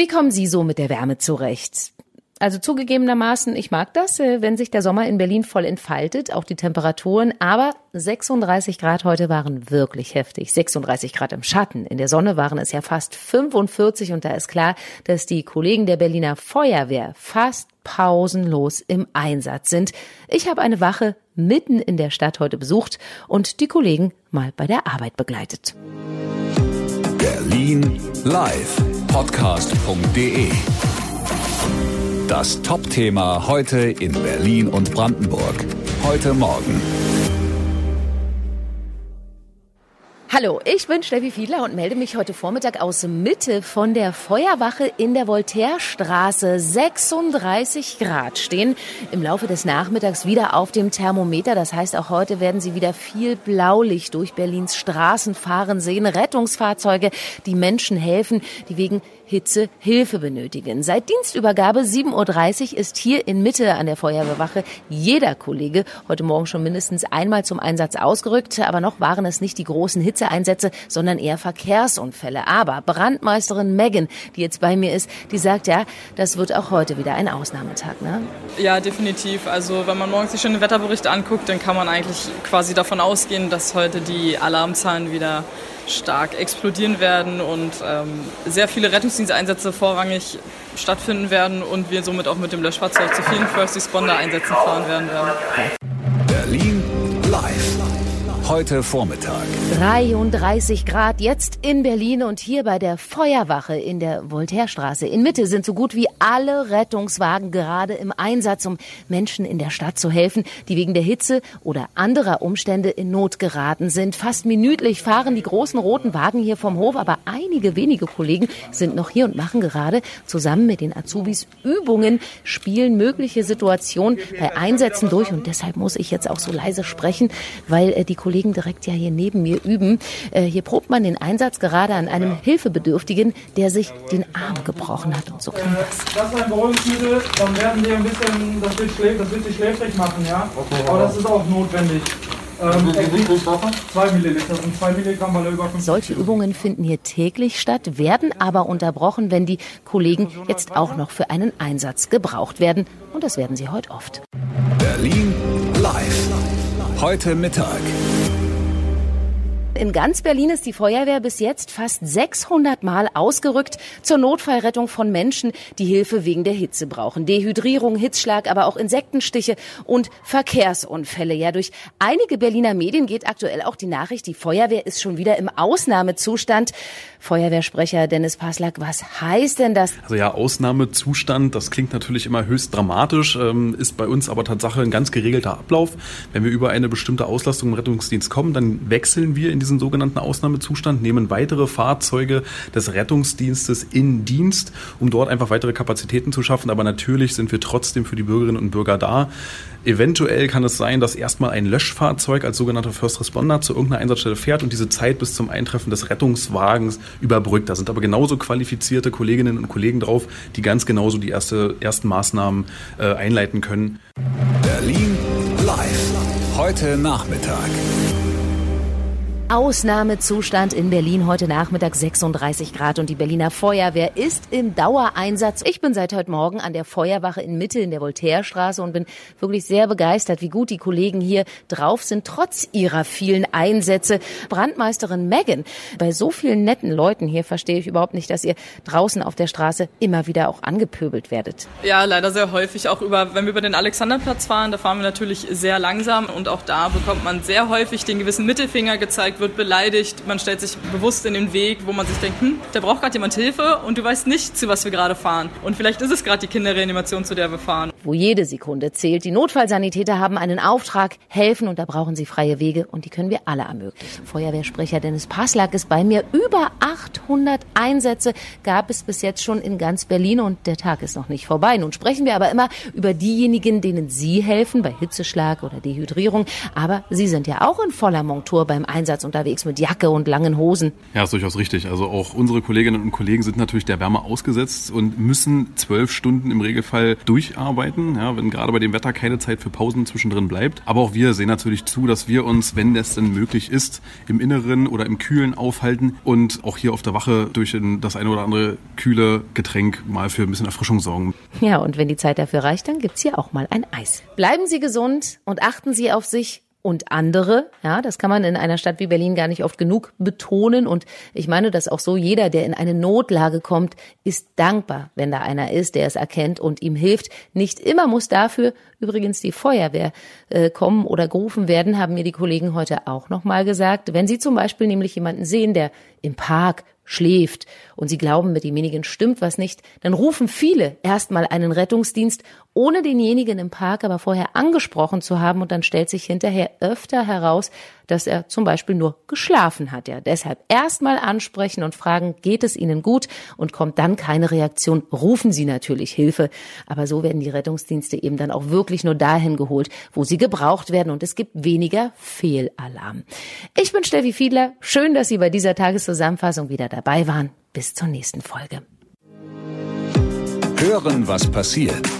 Wie kommen Sie so mit der Wärme zurecht? Also zugegebenermaßen, ich mag das, äh, wenn sich der Sommer in Berlin voll entfaltet, auch die Temperaturen. Aber 36 Grad heute waren wirklich heftig. 36 Grad im Schatten. In der Sonne waren es ja fast 45 und da ist klar, dass die Kollegen der Berliner Feuerwehr fast pausenlos im Einsatz sind. Ich habe eine Wache mitten in der Stadt heute besucht und die Kollegen mal bei der Arbeit begleitet. Berlin Live Podcast.de Das Top-Thema heute in Berlin und Brandenburg. Heute Morgen. Hallo, ich bin Steffi Fiedler und melde mich heute Vormittag aus Mitte von der Feuerwache in der Voltairestraße. 36 Grad stehen im Laufe des Nachmittags wieder auf dem Thermometer. Das heißt, auch heute werden Sie wieder viel Blaulicht durch Berlins Straßen fahren sehen. Rettungsfahrzeuge, die Menschen helfen, die wegen Hitze Hilfe benötigen. Seit Dienstübergabe 7.30 Uhr ist hier in Mitte an der Feuerwehrwache jeder Kollege heute Morgen schon mindestens einmal zum Einsatz ausgerückt. Aber noch waren es nicht die großen Hitzeeinsätze, sondern eher Verkehrsunfälle. Aber Brandmeisterin Megan, die jetzt bei mir ist, die sagt ja, das wird auch heute wieder ein Ausnahmetag. Ne? Ja, definitiv. Also wenn man morgens sich schon den Wetterbericht anguckt, dann kann man eigentlich quasi davon ausgehen, dass heute die Alarmzahlen wieder stark explodieren werden und ähm, sehr viele Rettungsdiensteinsätze vorrangig stattfinden werden und wir somit auch mit dem Löschfahrzeug zu vielen First Responder Einsätzen fahren werden. Live heute Vormittag. 33 Grad jetzt in Berlin und hier bei der Feuerwache in der Voltairestraße. In Mitte sind so gut wie alle Rettungswagen gerade im Einsatz, um Menschen in der Stadt zu helfen, die wegen der Hitze oder anderer Umstände in Not geraten sind. Fast minütlich fahren die großen roten Wagen hier vom Hof, aber einige wenige Kollegen sind noch hier und machen gerade zusammen mit den Azubis Übungen, spielen mögliche Situationen bei Einsätzen durch und deshalb muss ich jetzt auch so leise sprechen, weil äh, die Kollegen Kollegen direkt ja hier neben mir üben. Äh, hier probt man den Einsatz gerade an einem Hilfebedürftigen, der sich den Arm gebrochen hat. Und so klingt das. Das ist ein Beruhigungsmittel, dann werden wir ein bisschen, das wird, schläf, das wird sich schläfrig machen, ja. Aber das ist auch notwendig. Ähm, zwei Milliliter und zwei Milligramm bei über Solche Übungen finden hier täglich statt, werden aber unterbrochen, wenn die Kollegen jetzt auch noch für einen Einsatz gebraucht werden. Und das werden sie heute oft. Berlin live. Heute Mittag. In ganz Berlin ist die Feuerwehr bis jetzt fast 600 Mal ausgerückt zur Notfallrettung von Menschen, die Hilfe wegen der Hitze brauchen. Dehydrierung, Hitzschlag, aber auch Insektenstiche und Verkehrsunfälle. Ja, durch einige Berliner Medien geht aktuell auch die Nachricht, die Feuerwehr ist schon wieder im Ausnahmezustand. Feuerwehrsprecher Dennis Paslak, was heißt denn das? Also ja, Ausnahmezustand, das klingt natürlich immer höchst dramatisch, ähm, ist bei uns aber Tatsache ein ganz geregelter Ablauf. Wenn wir über eine bestimmte Auslastung im Rettungsdienst kommen, dann wechseln wir in diesen sogenannten Ausnahmezustand, nehmen weitere Fahrzeuge des Rettungsdienstes in Dienst, um dort einfach weitere Kapazitäten zu schaffen. Aber natürlich sind wir trotzdem für die Bürgerinnen und Bürger da. Eventuell kann es sein, dass erstmal ein Löschfahrzeug als sogenannter First Responder zu irgendeiner Einsatzstelle fährt und diese Zeit bis zum Eintreffen des Rettungswagens überbrückt. Da sind aber genauso qualifizierte Kolleginnen und Kollegen drauf, die ganz genauso die erste, ersten Maßnahmen äh, einleiten können. Berlin live. Heute Nachmittag. Ausnahmezustand in Berlin heute Nachmittag 36 Grad und die Berliner Feuerwehr ist im Dauereinsatz. Ich bin seit heute Morgen an der Feuerwache in Mitte in der Voltairestraße und bin wirklich sehr begeistert, wie gut die Kollegen hier drauf sind, trotz ihrer vielen Einsätze. Brandmeisterin Megan, bei so vielen netten Leuten hier verstehe ich überhaupt nicht, dass ihr draußen auf der Straße immer wieder auch angepöbelt werdet. Ja, leider sehr häufig. Auch über, wenn wir über den Alexanderplatz fahren, da fahren wir natürlich sehr langsam und auch da bekommt man sehr häufig den gewissen Mittelfinger gezeigt wird beleidigt, man stellt sich bewusst in den Weg, wo man sich denkt, hm, da braucht gerade jemand Hilfe und du weißt nicht, zu was wir gerade fahren. Und vielleicht ist es gerade die Kinderreanimation, zu der wir fahren. Wo jede Sekunde zählt. Die Notfallsanitäter haben einen Auftrag, helfen und da brauchen sie freie Wege und die können wir alle ermöglichen. Feuerwehrsprecher Dennis Passlack ist bei mir. Über 800 Einsätze gab es bis jetzt schon in ganz Berlin und der Tag ist noch nicht vorbei. Nun sprechen wir aber immer über diejenigen, denen Sie helfen bei Hitzeschlag oder Dehydrierung. Aber Sie sind ja auch in voller Montur beim Einsatz und unterwegs mit Jacke und langen Hosen. Ja, ist durchaus richtig. Also auch unsere Kolleginnen und Kollegen sind natürlich der Wärme ausgesetzt und müssen zwölf Stunden im Regelfall durcharbeiten, ja, wenn gerade bei dem Wetter keine Zeit für Pausen zwischendrin bleibt. Aber auch wir sehen natürlich zu, dass wir uns, wenn das denn möglich ist, im Inneren oder im Kühlen aufhalten und auch hier auf der Wache durch das eine oder andere kühle Getränk mal für ein bisschen Erfrischung sorgen. Ja, und wenn die Zeit dafür reicht, dann gibt's hier auch mal ein Eis. Bleiben Sie gesund und achten Sie auf sich und andere. Ja, das kann man in einer Stadt wie Berlin gar nicht oft genug betonen. Und ich meine das auch so, jeder, der in eine Notlage kommt, ist dankbar, wenn da einer ist, der es erkennt und ihm hilft. Nicht immer muss dafür übrigens die Feuerwehr äh, kommen oder gerufen werden, haben mir die Kollegen heute auch nochmal gesagt. Wenn Sie zum Beispiel nämlich jemanden sehen, der im Park schläft und sie glauben, mit demjenigen stimmt was nicht, dann rufen viele erstmal einen Rettungsdienst, ohne denjenigen im Park aber vorher angesprochen zu haben und dann stellt sich hinterher öfter heraus, dass er zum Beispiel nur geschlafen hat. Ja, deshalb erstmal ansprechen und fragen, geht es Ihnen gut? Und kommt dann keine Reaktion, rufen Sie natürlich Hilfe. Aber so werden die Rettungsdienste eben dann auch wirklich nur dahin geholt, wo sie gebraucht werden und es gibt weniger Fehlalarm. Ich bin Steffi Fiedler. Schön, dass Sie bei dieser Tageszusammenfassung wieder dabei waren. Bis zur nächsten Folge. Hören, was passiert.